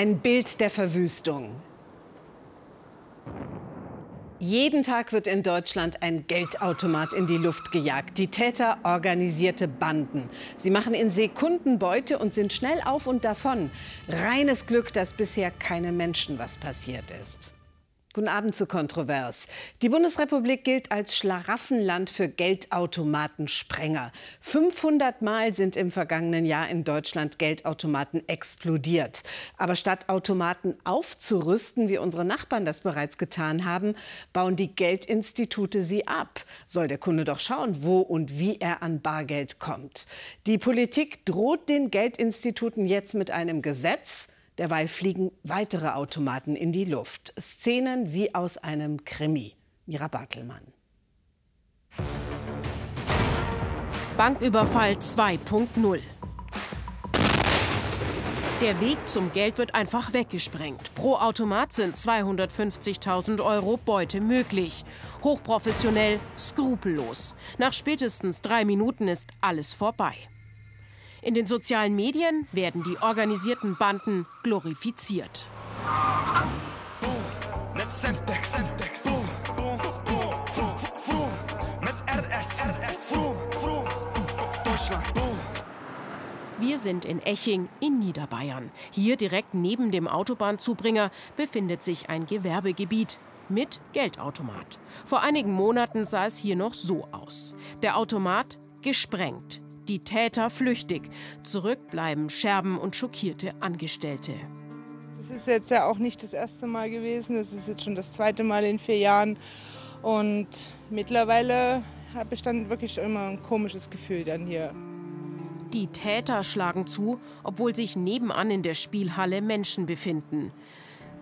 Ein Bild der Verwüstung. Jeden Tag wird in Deutschland ein Geldautomat in die Luft gejagt. Die Täter organisierte Banden. Sie machen in Sekunden Beute und sind schnell auf und davon. Reines Glück, dass bisher keine Menschen was passiert ist. Guten Abend zu Kontrovers. Die Bundesrepublik gilt als Schlaraffenland für Geldautomatensprenger. 500 Mal sind im vergangenen Jahr in Deutschland Geldautomaten explodiert. Aber statt Automaten aufzurüsten, wie unsere Nachbarn das bereits getan haben, bauen die Geldinstitute sie ab. Soll der Kunde doch schauen, wo und wie er an Bargeld kommt. Die Politik droht den Geldinstituten jetzt mit einem Gesetz, Derweil fliegen weitere Automaten in die Luft. Szenen wie aus einem Krimi. Mira Bartelmann. Banküberfall 2.0. Der Weg zum Geld wird einfach weggesprengt. Pro Automat sind 250.000 Euro Beute möglich. Hochprofessionell, skrupellos. Nach spätestens drei Minuten ist alles vorbei. In den sozialen Medien werden die organisierten Banden glorifiziert. Wir sind in Eching in Niederbayern. Hier direkt neben dem Autobahnzubringer befindet sich ein Gewerbegebiet mit Geldautomat. Vor einigen Monaten sah es hier noch so aus. Der Automat gesprengt die Täter flüchtig. Zurück bleiben Scherben und schockierte Angestellte. Das ist jetzt ja auch nicht das erste Mal gewesen. Das ist jetzt schon das zweite Mal in vier Jahren. Und mittlerweile habe ich dann wirklich immer ein komisches Gefühl dann hier. Die Täter schlagen zu, obwohl sich nebenan in der Spielhalle Menschen befinden.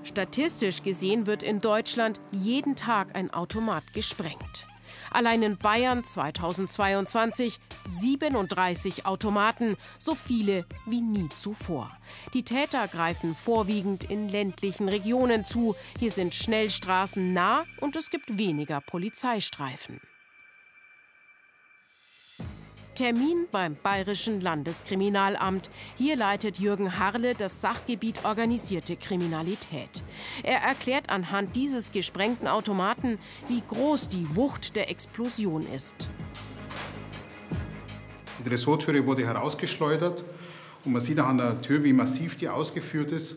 Statistisch gesehen wird in Deutschland jeden Tag ein Automat gesprengt. Allein in Bayern 2022 37 Automaten, so viele wie nie zuvor. Die Täter greifen vorwiegend in ländlichen Regionen zu. Hier sind Schnellstraßen nah und es gibt weniger Polizeistreifen. Termin beim Bayerischen Landeskriminalamt. Hier leitet Jürgen Harle das Sachgebiet organisierte Kriminalität. Er erklärt anhand dieses gesprengten Automaten, wie groß die Wucht der Explosion ist. Die Dressurtüre wurde herausgeschleudert und man sieht an der Tür, wie massiv die ausgeführt ist.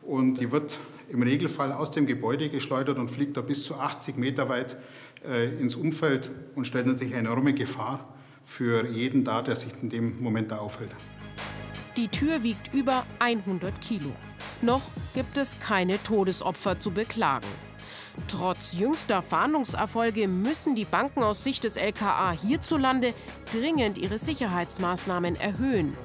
Und die wird im Regelfall aus dem Gebäude geschleudert und fliegt da bis zu 80 Meter weit äh, ins Umfeld und stellt natürlich eine enorme Gefahr für jeden da, der sich in dem Moment da aufhält. Die Tür wiegt über 100 Kilo. Noch gibt es keine Todesopfer zu beklagen. Trotz jüngster Fahndungserfolge müssen die Banken aus Sicht des LKA hierzulande dringend ihre Sicherheitsmaßnahmen erhöhen.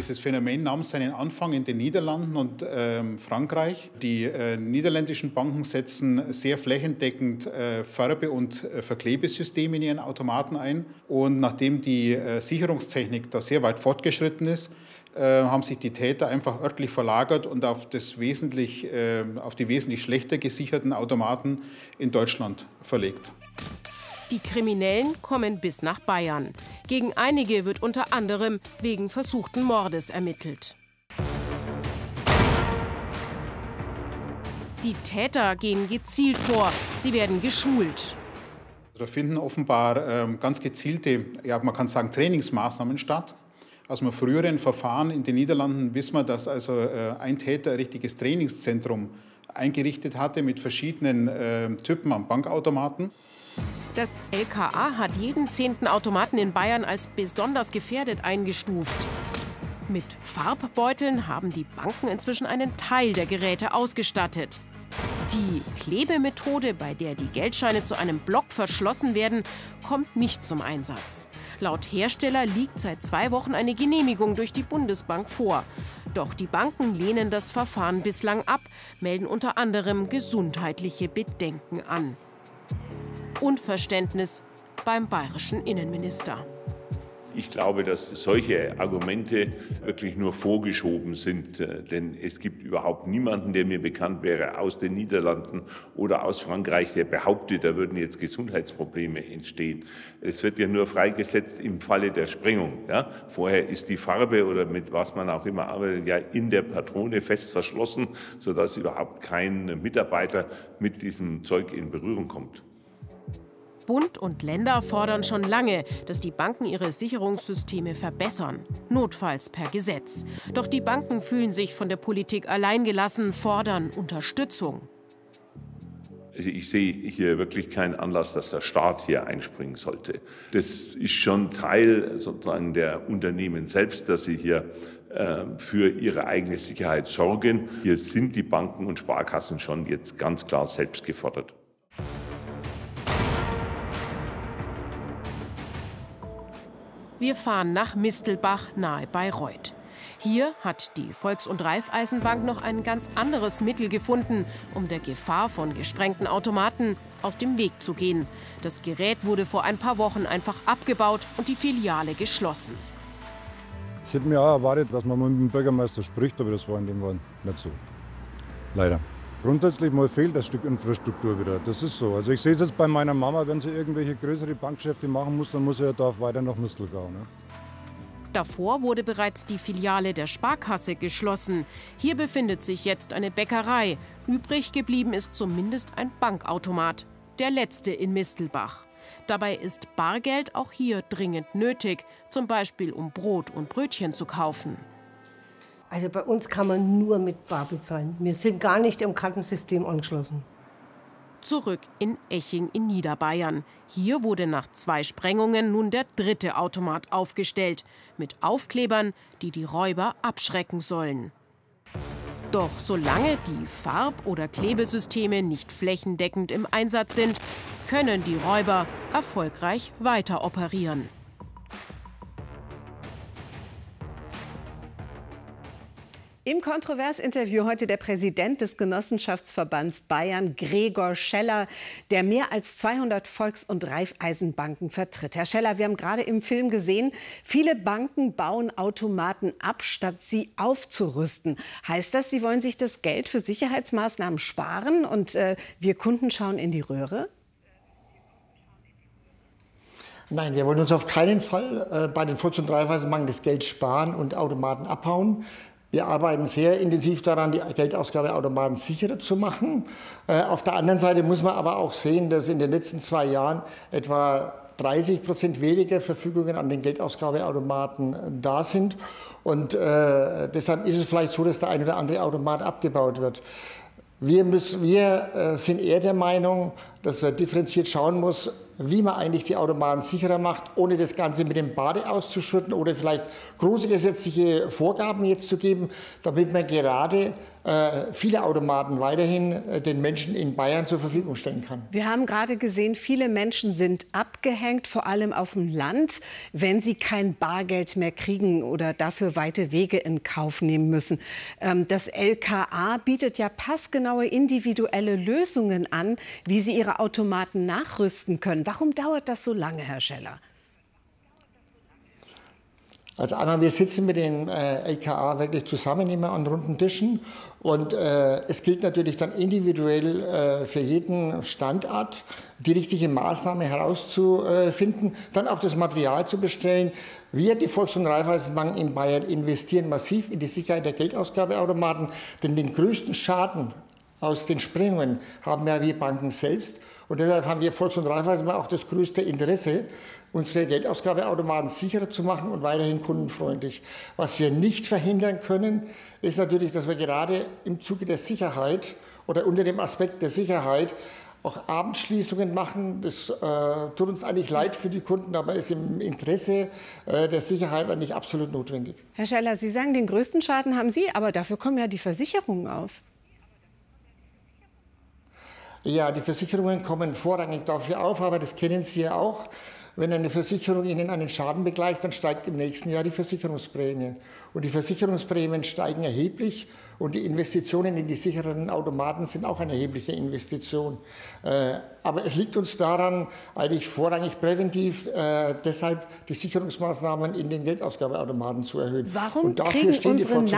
Dieses Phänomen nahm seinen Anfang in den Niederlanden und äh, Frankreich. Die äh, niederländischen Banken setzen sehr flächendeckend äh, Färbe- und äh, Verklebesysteme in ihren Automaten ein. Und nachdem die äh, Sicherungstechnik da sehr weit fortgeschritten ist, äh, haben sich die Täter einfach örtlich verlagert und auf, das wesentlich, auf die wesentlich schlechter gesicherten Automaten in Deutschland verlegt. Die Kriminellen kommen bis nach Bayern. Gegen einige wird unter anderem wegen versuchten Mordes ermittelt. Die Täter gehen gezielt vor. Sie werden geschult. Da finden offenbar ähm, ganz gezielte, ja, man kann sagen, Trainingsmaßnahmen statt. Aus einem früheren Verfahren in den Niederlanden wissen wir, dass also äh, ein Täter ein richtiges Trainingszentrum eingerichtet hatte mit verschiedenen äh, Typen an Bankautomaten. Das LKA hat jeden zehnten Automaten in Bayern als besonders gefährdet eingestuft. Mit Farbbeuteln haben die Banken inzwischen einen Teil der Geräte ausgestattet. Die Klebemethode, bei der die Geldscheine zu einem Block verschlossen werden, kommt nicht zum Einsatz. Laut Hersteller liegt seit zwei Wochen eine Genehmigung durch die Bundesbank vor. Doch die Banken lehnen das Verfahren bislang ab, melden unter anderem gesundheitliche Bedenken an. Unverständnis beim bayerischen Innenminister. Ich glaube, dass solche Argumente wirklich nur vorgeschoben sind, äh, denn es gibt überhaupt niemanden, der mir bekannt wäre aus den Niederlanden oder aus Frankreich, der behauptet, da würden jetzt Gesundheitsprobleme entstehen. Es wird ja nur freigesetzt im Falle der Sprengung. Ja? Vorher ist die Farbe oder mit was man auch immer arbeitet, ja in der Patrone fest verschlossen, sodass überhaupt kein Mitarbeiter mit diesem Zeug in Berührung kommt. Bund und Länder fordern schon lange, dass die Banken ihre Sicherungssysteme verbessern, notfalls per Gesetz. Doch die Banken fühlen sich von der Politik alleingelassen, fordern Unterstützung. Ich sehe hier wirklich keinen Anlass, dass der Staat hier einspringen sollte. Das ist schon Teil sozusagen der Unternehmen selbst, dass sie hier äh, für ihre eigene Sicherheit sorgen. Hier sind die Banken und Sparkassen schon jetzt ganz klar selbst gefordert. Wir fahren nach Mistelbach nahe Bayreuth. Hier hat die Volks- und Raiffeisenbank noch ein ganz anderes Mittel gefunden, um der Gefahr von gesprengten Automaten aus dem Weg zu gehen. Das Gerät wurde vor ein paar Wochen einfach abgebaut und die Filiale geschlossen. Ich hätte mir auch erwartet, dass man mit dem Bürgermeister spricht, aber das war in dem Fall nicht so. Leider. Grundsätzlich mal fehlt das Stück Infrastruktur wieder. Das ist so. Also ich sehe es jetzt bei meiner Mama, wenn sie irgendwelche größere Bankgeschäfte machen muss, dann muss sie ja da weiter nach Mistelgau. Ne? Davor wurde bereits die Filiale der Sparkasse geschlossen. Hier befindet sich jetzt eine Bäckerei. Übrig geblieben ist zumindest ein Bankautomat. Der letzte in Mistelbach. Dabei ist Bargeld auch hier dringend nötig, zum Beispiel um Brot und Brötchen zu kaufen. Also bei uns kann man nur mit Bar bezahlen. Wir sind gar nicht im Kartensystem angeschlossen. Zurück in Eching in Niederbayern. Hier wurde nach zwei Sprengungen nun der dritte Automat aufgestellt. Mit Aufklebern, die die Räuber abschrecken sollen. Doch solange die Farb- oder Klebesysteme nicht flächendeckend im Einsatz sind, können die Räuber erfolgreich weiter operieren. Im Kontroversinterview heute der Präsident des Genossenschaftsverbands Bayern, Gregor Scheller, der mehr als 200 Volks- und Raiffeisenbanken vertritt. Herr Scheller, wir haben gerade im Film gesehen, viele Banken bauen Automaten ab, statt sie aufzurüsten. Heißt das, Sie wollen sich das Geld für Sicherheitsmaßnahmen sparen und äh, wir Kunden schauen in die Röhre? Nein, wir wollen uns auf keinen Fall äh, bei den Volks- und Raiffeisenbanken das Geld sparen und Automaten abhauen. Wir arbeiten sehr intensiv daran, die Geldausgabeautomaten sicherer zu machen. Äh, auf der anderen Seite muss man aber auch sehen, dass in den letzten zwei Jahren etwa 30 Prozent weniger Verfügungen an den Geldausgabeautomaten äh, da sind. Und äh, deshalb ist es vielleicht so, dass der ein oder andere Automat abgebaut wird. Wir, müssen, wir äh, sind eher der Meinung, dass man differenziert schauen muss, wie man eigentlich die Automaten sicherer macht, ohne das Ganze mit dem Bade auszuschütten oder vielleicht große gesetzliche Vorgaben jetzt zu geben, damit man gerade viele Automaten weiterhin äh, den Menschen in Bayern zur Verfügung stellen kann. Wir haben gerade gesehen, viele Menschen sind abgehängt, vor allem auf dem Land, wenn sie kein Bargeld mehr kriegen oder dafür weite Wege in Kauf nehmen müssen. Ähm, das LKA bietet ja passgenaue individuelle Lösungen an, wie sie ihre Automaten nachrüsten können. Warum dauert das so lange, Herr Scheller? Also einmal, wir sitzen mit den äh, LKA wirklich zusammen immer an runden Tischen und äh, es gilt natürlich dann individuell äh, für jeden Standort die richtige Maßnahme herauszufinden, dann auch das Material zu bestellen. Wir, die Volks- und Raiffeisenbank in Bayern, investieren massiv in die Sicherheit der Geldausgabeautomaten, denn den größten Schaden aus den Sprengungen haben ja wir Banken selbst. Und deshalb haben wir Volks- und Raiffeisenbank auch das größte Interesse, unsere Geldausgabeautomaten sicherer zu machen und weiterhin kundenfreundlich. Was wir nicht verhindern können, ist natürlich, dass wir gerade im Zuge der Sicherheit oder unter dem Aspekt der Sicherheit auch Abendschließungen machen. Das äh, tut uns eigentlich leid für die Kunden, aber ist im Interesse äh, der Sicherheit eigentlich absolut notwendig. Herr Scheller, Sie sagen, den größten Schaden haben Sie, aber dafür kommen ja die Versicherungen auf. Ja, die Versicherungen kommen vorrangig dafür auf, aber das kennen Sie ja auch. Wenn eine Versicherung Ihnen einen Schaden begleicht, dann steigt im nächsten Jahr die Versicherungsprämie. Und die Versicherungsprämien steigen erheblich und die Investitionen in die sicheren Automaten sind auch eine erhebliche Investition. Äh, aber es liegt uns daran, eigentlich vorrangig präventiv, äh, deshalb die Sicherungsmaßnahmen in den Geldausgabeautomaten zu erhöhen. Warum und dafür stehen die unsere Volks-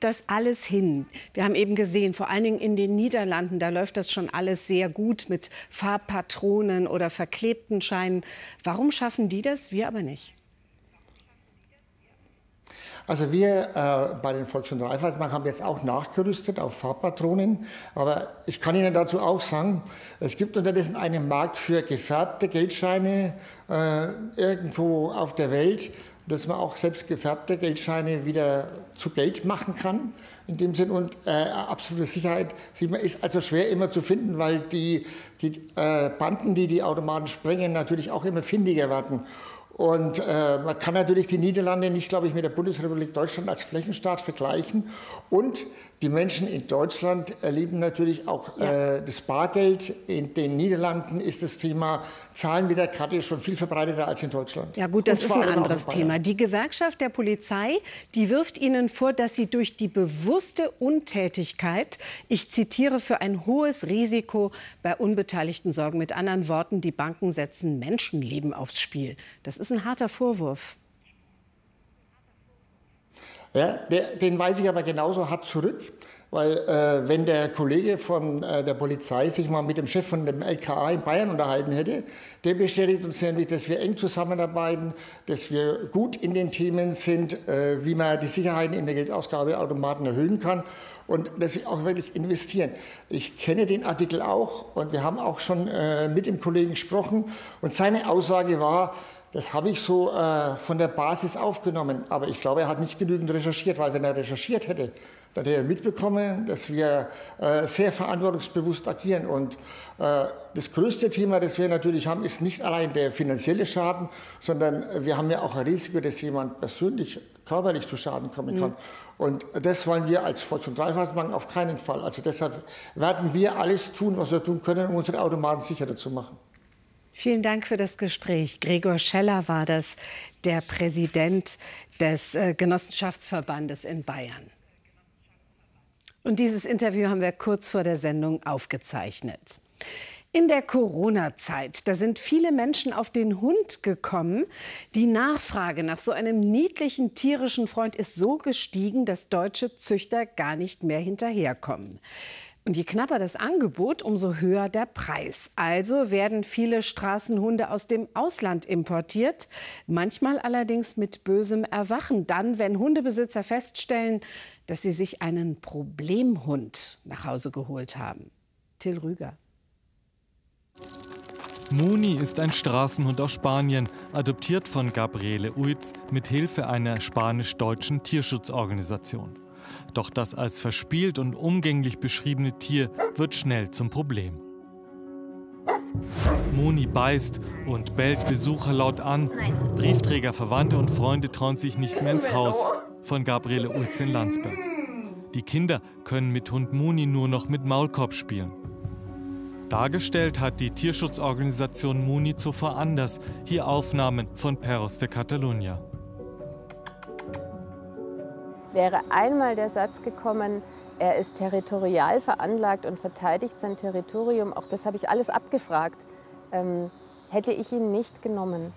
das alles hin? Wir haben eben gesehen, vor allen Dingen in den Niederlanden, da läuft das schon alles sehr gut mit Farbpatronen oder verklebten Scheinen. Warum schaffen die das, wir aber nicht? Also wir äh, bei den Volks- und Raiffeisenbank haben jetzt auch nachgerüstet auf Farbpatronen. Aber ich kann Ihnen dazu auch sagen, es gibt unterdessen einen Markt für gefärbte Geldscheine äh, irgendwo auf der Welt dass man auch selbst gefärbte Geldscheine wieder zu Geld machen kann. In dem Sinn und äh, absolute Sicherheit sieht man, ist also schwer immer zu finden, weil die, die äh, Banden, die die Automaten sprengen, natürlich auch immer findiger werden. Und äh, man kann natürlich die Niederlande nicht, glaube ich, mit der Bundesrepublik Deutschland als Flächenstaat vergleichen. Und die Menschen in Deutschland erleben natürlich auch ja. äh, das Bargeld. In den Niederlanden ist das Thema Zahlen mit der Karte schon viel verbreiteter als in Deutschland. Ja gut, das ist ein anderes Thema. Die Gewerkschaft der Polizei, die wirft Ihnen vor, dass sie durch die bewusste Untätigkeit, ich zitiere, für ein hohes Risiko bei Unbeteiligten sorgen. Mit anderen Worten, die Banken setzen Menschenleben aufs Spiel. Das ist ein harter Vorwurf. Ja, der, den weise ich aber genauso hart zurück, weil äh, wenn der Kollege von äh, der Polizei sich mal mit dem Chef von dem LKA in Bayern unterhalten hätte, der bestätigt uns nämlich, dass wir eng zusammenarbeiten, dass wir gut in den Themen sind, äh, wie man die Sicherheiten in der Geldausgabeautomaten erhöhen kann und dass sie auch wirklich investieren. Ich kenne den Artikel auch und wir haben auch schon äh, mit dem Kollegen gesprochen und seine Aussage war, das habe ich so äh, von der Basis aufgenommen. Aber ich glaube, er hat nicht genügend recherchiert, weil wenn er recherchiert hätte, dann hätte er mitbekommen, dass wir äh, sehr verantwortungsbewusst agieren. Und äh, das größte Thema, das wir natürlich haben, ist nicht allein der finanzielle Schaden, sondern wir haben ja auch ein Risiko, dass jemand persönlich körperlich zu Schaden kommen kann. Mhm. Und das wollen wir als Volks- und Raiffeisenbank auf keinen Fall. Also deshalb werden wir alles tun, was wir tun können, um unsere Automaten sicherer zu machen. Vielen Dank für das Gespräch. Gregor Scheller war das, der Präsident des äh, Genossenschaftsverbandes in Bayern. Und dieses Interview haben wir kurz vor der Sendung aufgezeichnet. In der Corona-Zeit, da sind viele Menschen auf den Hund gekommen. Die Nachfrage nach so einem niedlichen tierischen Freund ist so gestiegen, dass deutsche Züchter gar nicht mehr hinterherkommen. Und je knapper das Angebot, umso höher der Preis. Also werden viele Straßenhunde aus dem Ausland importiert, manchmal allerdings mit bösem Erwachen. Dann, wenn Hundebesitzer feststellen, dass sie sich einen Problemhund nach Hause geholt haben. Till Rüger. Muni ist ein Straßenhund aus Spanien, adoptiert von Gabriele Uitz mit Hilfe einer spanisch-deutschen Tierschutzorganisation. Doch das als verspielt und umgänglich beschriebene Tier wird schnell zum Problem. Moni beißt und bellt Besucher laut an. Briefträger, Verwandte und Freunde trauen sich nicht mehr ins Haus von Gabriele Ulz in Landsberg. Die Kinder können mit Hund Muni nur noch mit Maulkorb spielen. Dargestellt hat die Tierschutzorganisation Muni zuvor anders. Hier Aufnahmen von Perros de Catalunya wäre einmal der Satz gekommen, er ist territorial veranlagt und verteidigt sein Territorium, auch das habe ich alles abgefragt, ähm, hätte ich ihn nicht genommen.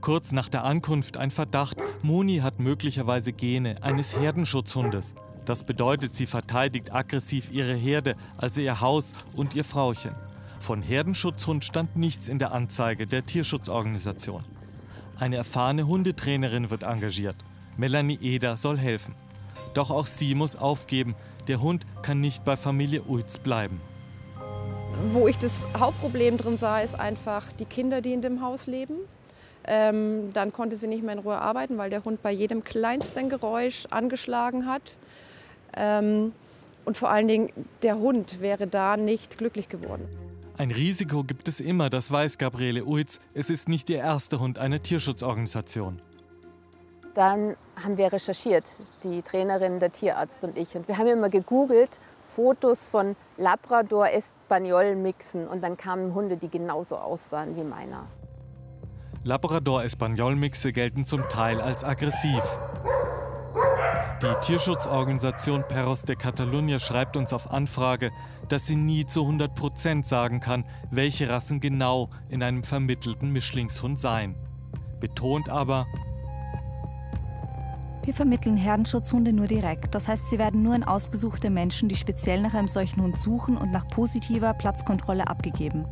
Kurz nach der Ankunft ein Verdacht, Moni hat möglicherweise Gene eines Herdenschutzhundes. Das bedeutet, sie verteidigt aggressiv ihre Herde, also ihr Haus und ihr Frauchen. Von Herdenschutzhund stand nichts in der Anzeige der Tierschutzorganisation. Eine erfahrene Hundetrainerin wird engagiert. Melanie Eder soll helfen. Doch auch sie muss aufgeben. Der Hund kann nicht bei Familie Uitz bleiben. Wo ich das Hauptproblem drin sah, ist einfach die Kinder, die in dem Haus leben. Ähm, dann konnte sie nicht mehr in Ruhe arbeiten, weil der Hund bei jedem kleinsten Geräusch angeschlagen hat. Ähm, und vor allen Dingen, der Hund wäre da nicht glücklich geworden. Ein Risiko gibt es immer, das weiß Gabriele Uitz. Es ist nicht ihr erster Hund einer Tierschutzorganisation. Dann haben wir recherchiert, die Trainerin, der Tierarzt und ich. Und wir haben immer gegoogelt, Fotos von Labrador Espanol mixen und dann kamen Hunde, die genauso aussahen wie meiner. Labrador Espanol Mixe gelten zum Teil als aggressiv. Die Tierschutzorganisation Perros de Catalunya schreibt uns auf Anfrage, dass sie nie zu 100 Prozent sagen kann, welche Rassen genau in einem vermittelten Mischlingshund seien. Betont aber, wir vermitteln Herdenschutzhunde nur direkt. Das heißt, sie werden nur an ausgesuchte Menschen, die speziell nach einem solchen Hund suchen und nach positiver Platzkontrolle abgegeben.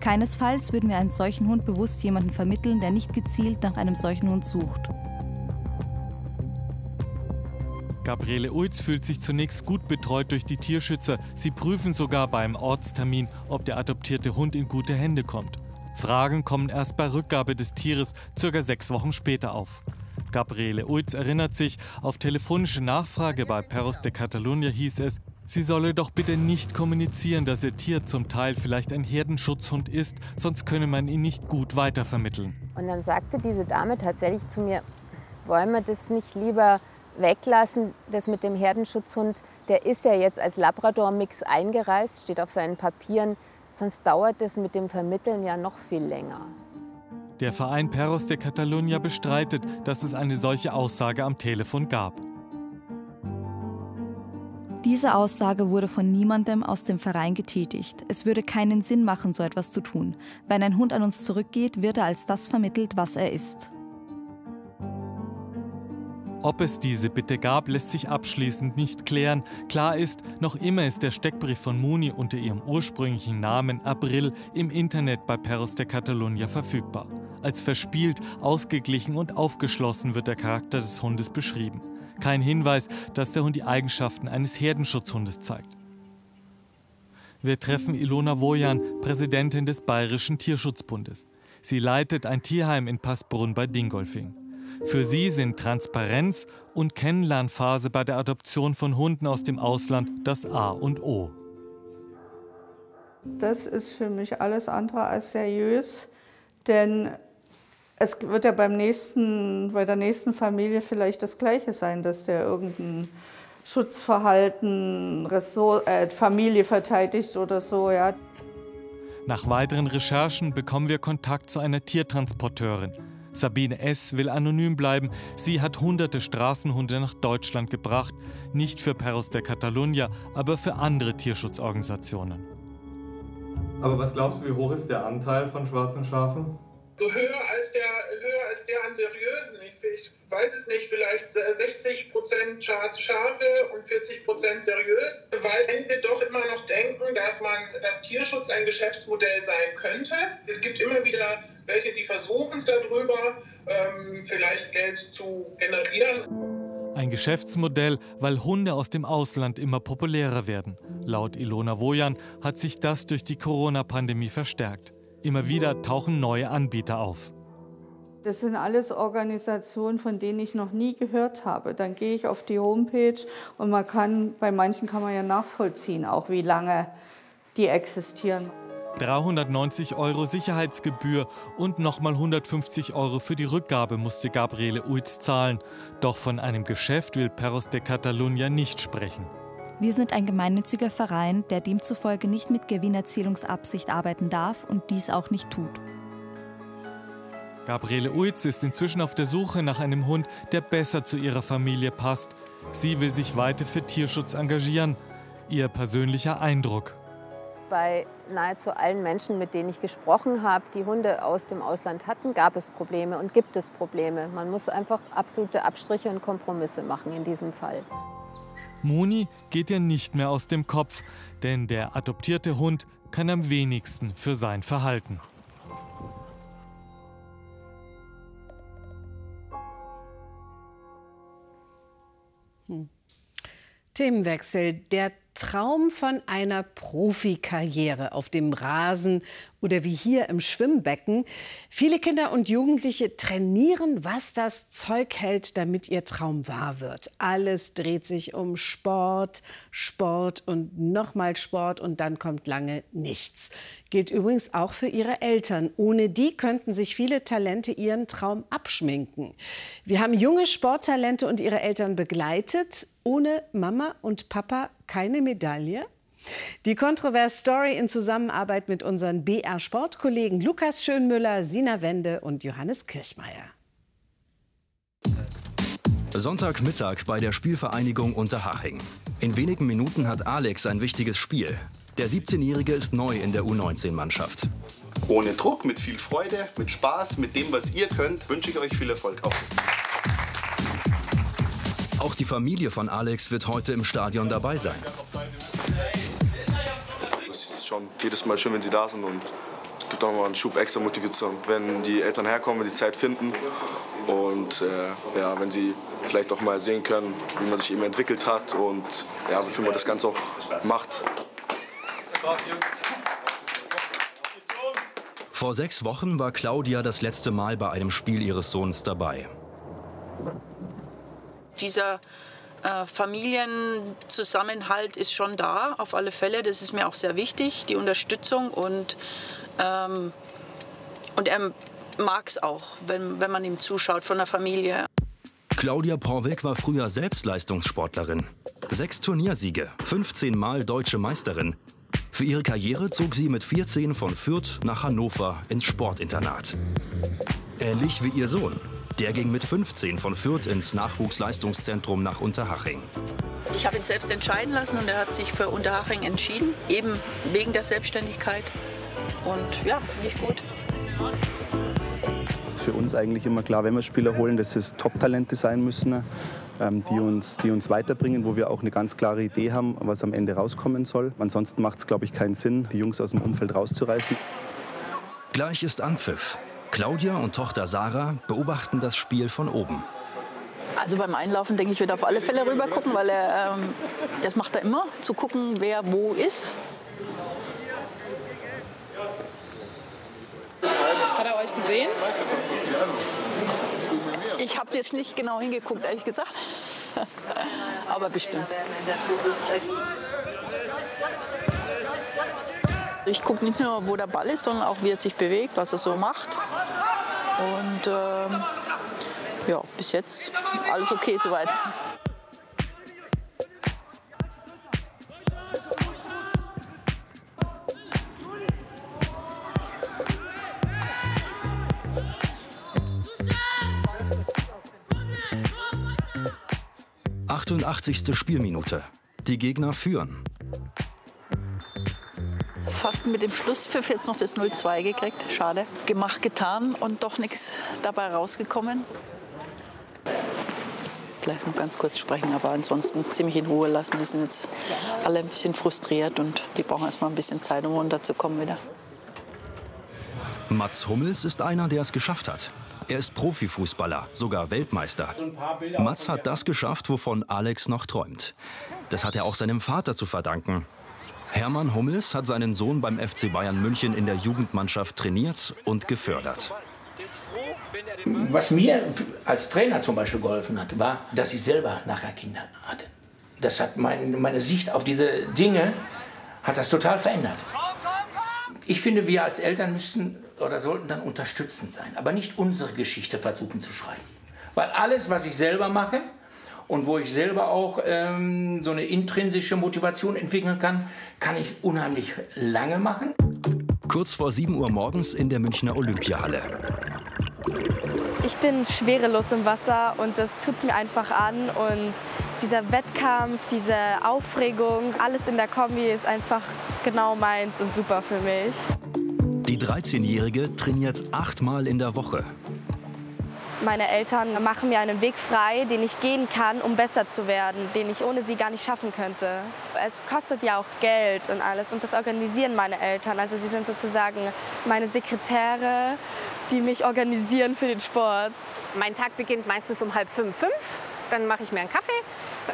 Keinesfalls würden wir einen solchen Hund bewusst jemanden vermitteln, der nicht gezielt nach einem solchen Hund sucht. Gabriele Ulz fühlt sich zunächst gut betreut durch die Tierschützer. Sie prüfen sogar beim Ortstermin, ob der adoptierte Hund in gute Hände kommt. Fragen kommen erst bei Rückgabe des Tieres circa sechs Wochen später auf. Gabriele Ulz erinnert sich, auf telefonische Nachfrage bei Perros de Catalunya hieß es, sie solle doch bitte nicht kommunizieren, dass ihr Tier zum Teil vielleicht ein Herdenschutzhund ist, sonst könne man ihn nicht gut weitervermitteln. Und dann sagte diese Dame tatsächlich zu mir, wollen wir das nicht lieber weglassen, das mit dem Herdenschutzhund, der ist ja jetzt als Labrador-Mix eingereist, steht auf seinen Papieren, sonst dauert das mit dem Vermitteln ja noch viel länger. Der Verein Perros de Catalunya bestreitet, dass es eine solche Aussage am Telefon gab. Diese Aussage wurde von niemandem aus dem Verein getätigt. Es würde keinen Sinn machen, so etwas zu tun. Wenn ein Hund an uns zurückgeht, wird er als das vermittelt, was er ist. Ob es diese Bitte gab, lässt sich abschließend nicht klären. Klar ist, noch immer ist der Steckbrief von Muni unter ihrem ursprünglichen Namen April im Internet bei Perros de Catalunya verfügbar. Als verspielt, ausgeglichen und aufgeschlossen wird der Charakter des Hundes beschrieben. Kein Hinweis, dass der Hund die Eigenschaften eines Herdenschutzhundes zeigt. Wir treffen Ilona Wojan, Präsidentin des Bayerischen Tierschutzbundes. Sie leitet ein Tierheim in Passbrunn bei Dingolfing. Für sie sind Transparenz und Kennenlernphase bei der Adoption von Hunden aus dem Ausland das A und O. Das ist für mich alles andere als seriös, denn es wird ja beim nächsten, bei der nächsten Familie vielleicht das Gleiche sein, dass der irgendein Schutzverhalten, Ressort, äh, Familie verteidigt oder so. Ja. Nach weiteren Recherchen bekommen wir Kontakt zu einer Tiertransporteurin. Sabine S. will anonym bleiben. Sie hat hunderte Straßenhunde nach Deutschland gebracht. Nicht für Perros de Catalunya, aber für andere Tierschutzorganisationen. Aber was glaubst du, wie hoch ist der Anteil von schwarzen Schafen? Höher als der, höher als der an seriösen. Ich, ich weiß es nicht, vielleicht 60 Prozent Schafe und 40 Prozent seriös, weil wir doch immer noch denken, dass man, dass Tierschutz ein Geschäftsmodell sein könnte. Es gibt immer wieder welche, die versuchen es darüber, ähm, vielleicht Geld zu generieren. Ein Geschäftsmodell, weil Hunde aus dem Ausland immer populärer werden. Laut Ilona Wojan hat sich das durch die Corona-Pandemie verstärkt. Immer wieder tauchen neue Anbieter auf. Das sind alles Organisationen, von denen ich noch nie gehört habe. Dann gehe ich auf die Homepage und man kann, bei manchen kann man ja nachvollziehen, auch wie lange die existieren. 390 Euro Sicherheitsgebühr und nochmal 150 Euro für die Rückgabe musste Gabriele Uitz zahlen. Doch von einem Geschäft will Perros de Catalunya nicht sprechen. Wir sind ein gemeinnütziger Verein, der demzufolge nicht mit Gewinnerzielungsabsicht arbeiten darf und dies auch nicht tut. Gabriele Uitz ist inzwischen auf der Suche nach einem Hund, der besser zu ihrer Familie passt. Sie will sich weiter für Tierschutz engagieren. Ihr persönlicher Eindruck bei nahezu allen Menschen, mit denen ich gesprochen habe, die Hunde aus dem Ausland hatten, gab es Probleme und gibt es Probleme. Man muss einfach absolute Abstriche und Kompromisse machen in diesem Fall. Moni geht ihr nicht mehr aus dem Kopf, denn der adoptierte Hund kann am wenigsten für sein Verhalten. Hm. Themenwechsel. Der Traum von einer Profikarriere auf dem Rasen Oder wie hier im Schwimmbecken. Viele Kinder und Jugendliche trainieren, was das Zeug hält, damit ihr Traum wahr wird. Alles dreht sich um Sport, Sport und nochmal Sport und dann kommt lange nichts. Gilt übrigens auch für ihre Eltern. Ohne die könnten sich viele Talente ihren Traum abschminken. Wir haben junge Sporttalente und ihre Eltern begleitet. Ohne Mama und Papa keine Medaille? Die Kontrovers Story in Zusammenarbeit mit unseren BR Sportkollegen Lukas Schönmüller, Sina Wende und Johannes Kirchmeier. Sonntagmittag bei der Spielvereinigung Unterhaching. In wenigen Minuten hat Alex ein wichtiges Spiel. Der 17-Jährige ist neu in der U19-Mannschaft. Ohne Druck, mit viel Freude, mit Spaß, mit dem, was ihr könnt, wünsche ich euch viel Erfolg. Auf. Auch die Familie von Alex wird heute im Stadion dabei sein. Schon jedes Mal schön, wenn sie da sind und gibt auch mal einen Schub extra Motivation, wenn die Eltern herkommen, wenn sie Zeit finden und äh, ja, wenn sie vielleicht auch mal sehen können, wie man sich eben entwickelt hat und ja, wofür man das Ganze auch macht. Vor sechs Wochen war Claudia das letzte Mal bei einem Spiel ihres Sohns dabei. Dieser äh, Familienzusammenhalt ist schon da, auf alle Fälle. Das ist mir auch sehr wichtig, die Unterstützung. Und, ähm, und er mag es auch, wenn, wenn man ihm zuschaut von der Familie. Claudia Porweg war früher selbst Leistungssportlerin. Sechs Turniersiege, 15 Mal deutsche Meisterin. Für ihre Karriere zog sie mit 14 von Fürth nach Hannover ins Sportinternat. Ähnlich wie ihr Sohn. Der ging mit 15 von Fürth ins Nachwuchsleistungszentrum nach Unterhaching. Ich habe ihn selbst entscheiden lassen und er hat sich für Unterhaching entschieden, eben wegen der Selbstständigkeit. Und ja, finde ich gut. Ist für uns eigentlich immer klar, wenn wir Spieler holen, dass es Top-Talente sein müssen, ähm, die, uns, die uns weiterbringen, wo wir auch eine ganz klare Idee haben, was am Ende rauskommen soll. Ansonsten macht es, glaube ich, keinen Sinn, die Jungs aus dem Umfeld rauszureißen. Gleich ist Anpfiff. Claudia und Tochter Sarah beobachten das Spiel von oben. Also beim Einlaufen denke ich, wird auf alle Fälle rüber gucken, weil er, ähm, das macht er immer, zu gucken, wer wo ist. Gesehen? Ich habe jetzt nicht genau hingeguckt, ehrlich gesagt. Aber bestimmt. Ich gucke nicht nur, wo der Ball ist, sondern auch, wie er sich bewegt, was er so macht. Und ähm, ja, bis jetzt alles okay soweit. – 88. Spielminute. Die Gegner führen. Fast mit dem Schlusspfiff jetzt noch das 0-2 gekriegt. Schade. Gemacht, getan und doch nichts dabei rausgekommen. Vielleicht noch ganz kurz sprechen, aber ansonsten ziemlich in Ruhe lassen. Die sind jetzt alle ein bisschen frustriert und die brauchen erst mal ein bisschen Zeit, um runterzukommen wieder. Mats Hummels ist einer, der es geschafft hat. Er ist Profifußballer, sogar Weltmeister. Mats hat das geschafft, wovon Alex noch träumt. Das hat er auch seinem Vater zu verdanken. Hermann Hummels hat seinen Sohn beim FC Bayern München in der Jugendmannschaft trainiert und gefördert. Was mir als Trainer zum Beispiel geholfen hat, war, dass ich selber nachher Kinder hatte. Das hat mein, meine Sicht auf diese Dinge hat das total verändert. Ich finde, wir als Eltern müssen oder sollten dann unterstützend sein, aber nicht unsere Geschichte versuchen zu schreiben. Weil alles, was ich selber mache und wo ich selber auch ähm, so eine intrinsische Motivation entwickeln kann, kann ich unheimlich lange machen. Kurz vor 7 Uhr morgens in der Münchner Olympiahalle. Ich bin schwerelos im Wasser und das tut es mir einfach an. Und dieser Wettkampf, diese Aufregung, alles in der Kombi ist einfach genau meins und super für mich. Die 13-Jährige trainiert achtmal in der Woche. Meine Eltern machen mir einen Weg frei, den ich gehen kann, um besser zu werden, den ich ohne sie gar nicht schaffen könnte. Es kostet ja auch Geld und alles und das organisieren meine Eltern. Also sie sind sozusagen meine Sekretäre, die mich organisieren für den Sport. Mein Tag beginnt meistens um halb fünf, fünf. Dann mache ich mir einen Kaffee,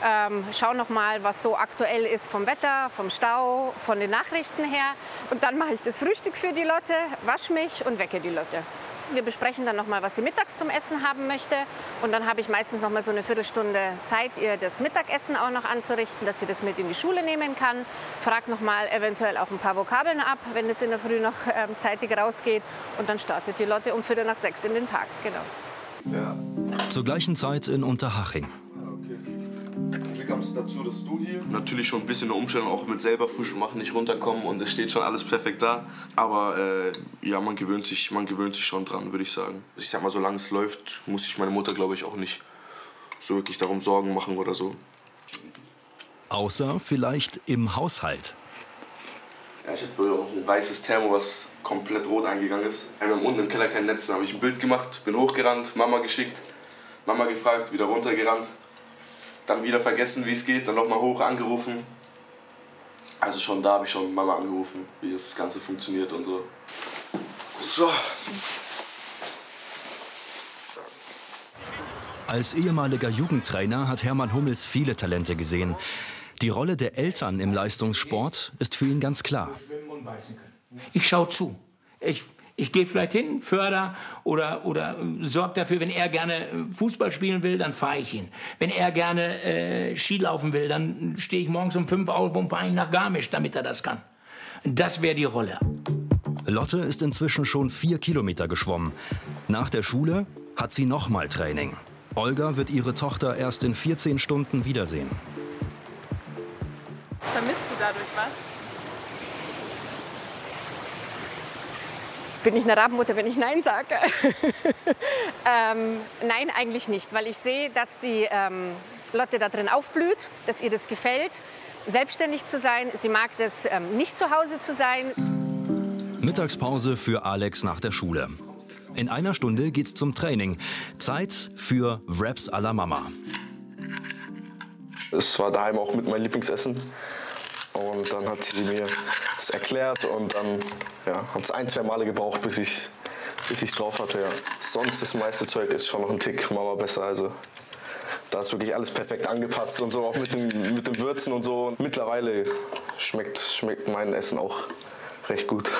ähm, schaue noch mal, was so aktuell ist vom Wetter, vom Stau, von den Nachrichten her. Und dann mache ich das Frühstück für die Lotte, wasche mich und wecke die Lotte. Wir besprechen dann noch mal, was sie mittags zum Essen haben möchte. Und dann habe ich meistens noch mal so eine Viertelstunde Zeit, ihr das Mittagessen auch noch anzurichten, dass sie das mit in die Schule nehmen kann. Frag noch mal eventuell auch ein paar Vokabeln ab, wenn es in der Früh noch ähm, zeitig rausgeht. Und dann startet die Lotte um Viertel nach sechs in den Tag. Genau. Ja. Zur gleichen Zeit in Unterhaching. Wie kam es dazu, dass du hier? Natürlich schon ein bisschen eine Umstellung, auch mit selber Frühstück machen, nicht runterkommen und es steht schon alles perfekt da. Aber äh, ja, man gewöhnt, sich, man gewöhnt sich schon dran, würde ich sagen. Ich sag mal, solange es läuft, muss sich meine Mutter, glaube ich, auch nicht so wirklich darum Sorgen machen oder so. Außer vielleicht im Haushalt. Ja, ich habe auch ein weißes Thermo, was komplett rot eingegangen ist. Wir haben unten im Keller kein Netz, da habe ich ein Bild gemacht, bin hochgerannt, Mama geschickt, Mama gefragt, wieder runtergerannt. Dann wieder vergessen, wie es geht, dann nochmal hoch angerufen. Also schon da habe ich schon Mama angerufen, wie das Ganze funktioniert und so. So. Als ehemaliger Jugendtrainer hat Hermann Hummels viele Talente gesehen. Die Rolle der Eltern im Leistungssport ist für ihn ganz klar. Ich schaue zu. Ich, ich gehe vielleicht hin, förder oder, oder sorge dafür, wenn er gerne Fußball spielen will, dann fahre ich ihn. Wenn er gerne äh, Ski laufen will, dann stehe ich morgens um fünf auf und fahre ihn nach Garmisch, damit er das kann. Das wäre die Rolle. Lotte ist inzwischen schon vier Kilometer geschwommen. Nach der Schule hat sie nochmal Training. Olga wird ihre Tochter erst in 14 Stunden wiedersehen. Vermisst du dadurch was? Bin ich eine Rabenmutter, wenn ich Nein sage? ähm, nein, eigentlich nicht, weil ich sehe, dass die ähm, Lotte da drin aufblüht, dass ihr das gefällt, selbstständig zu sein. Sie mag das, ähm, nicht zu Hause zu sein. Mittagspause für Alex nach der Schule. In einer Stunde geht's zum Training. Zeit für Raps à la Mama. Es war daheim auch mit meinem Lieblingsessen. Und dann hat sie mir das erklärt und dann ja, hat es ein, zwei Male gebraucht, bis ich bis ich drauf hatte. Ja. Sonst das meiste Zeug ist schon noch ein Tick Mama besser. Also da ist wirklich alles perfekt angepasst und so, auch mit den, mit den Würzen und so. Und mittlerweile schmeckt, schmeckt mein Essen auch recht gut.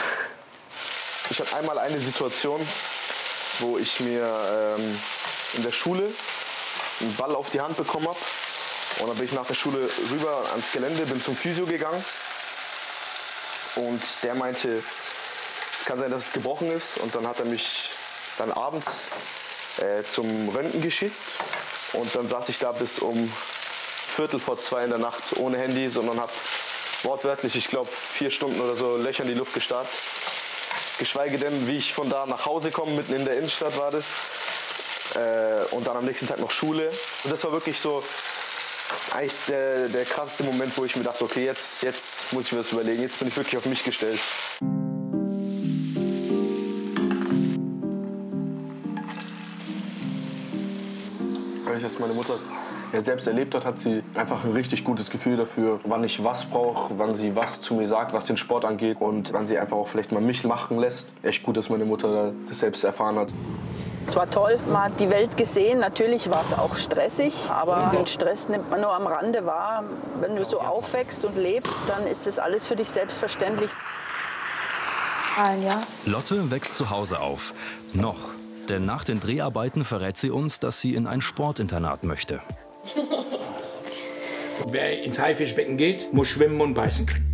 Ich hatte einmal eine Situation, wo ich mir ähm, in der Schule einen Ball auf die Hand bekommen habe. Und dann bin ich nach der Schule rüber ans Gelände, bin zum Physio gegangen. Und der meinte, es kann sein, dass es gebrochen ist. Und dann hat er mich dann abends äh, zum Röntgen geschickt. Und dann saß ich da bis um Viertel vor zwei in der Nacht ohne Handy, sondern habe wortwörtlich, ich glaube, vier Stunden oder so Löcher in die Luft gestarrt. Geschweige denn, wie ich von da nach Hause komme, mitten in der Innenstadt war das. Äh, und dann am nächsten Tag noch Schule. Und das war wirklich so eigentlich der, der krasseste Moment, wo ich mir dachte, okay, jetzt, jetzt muss ich mir das überlegen, jetzt bin ich wirklich auf mich gestellt. Weil ich das meine Mutter ja, selbst erlebt hat, hat sie einfach ein richtig gutes Gefühl dafür, wann ich was brauche, wann sie was zu mir sagt, was den Sport angeht und wann sie einfach auch vielleicht mal mich machen lässt. Echt gut, dass meine Mutter das selbst erfahren hat. Es war toll, man hat die Welt gesehen. Natürlich war es auch stressig, aber den Stress nimmt man nur am Rande wahr. Wenn du so aufwächst und lebst, dann ist das alles für dich selbstverständlich. Ein Jahr. Lotte wächst zu Hause auf. Noch. Denn nach den Dreharbeiten verrät sie uns, dass sie in ein Sportinternat möchte. Wer ins Haifischbecken geht, muss schwimmen und beißen können.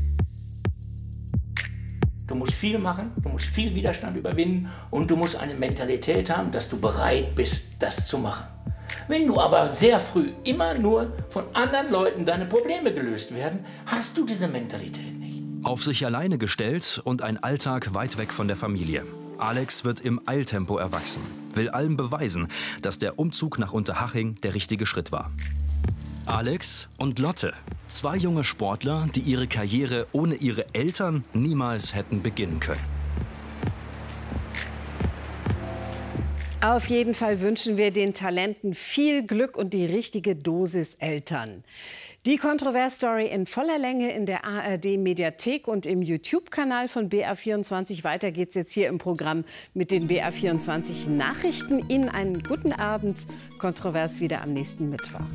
Du musst viel machen, du musst viel Widerstand überwinden und du musst eine Mentalität haben, dass du bereit bist, das zu machen. Wenn du aber sehr früh immer nur von anderen Leuten deine Probleme gelöst werden, hast du diese Mentalität nicht. Auf sich alleine gestellt und ein Alltag weit weg von der Familie. Alex wird im Eiltempo erwachsen, will allem beweisen, dass der Umzug nach Unterhaching der richtige Schritt war. Alex und Lotte, zwei junge Sportler, die ihre Karriere ohne ihre Eltern niemals hätten beginnen können. Auf jeden Fall wünschen wir den Talenten viel Glück und die richtige Dosis Eltern. Die Kontrovers-Story in voller Länge in der ARD-Mediathek und im YouTube-Kanal von BR24. Weiter geht's jetzt hier im Programm mit den BR24 Nachrichten. Ihnen einen guten Abend. Kontrovers wieder am nächsten Mittwoch.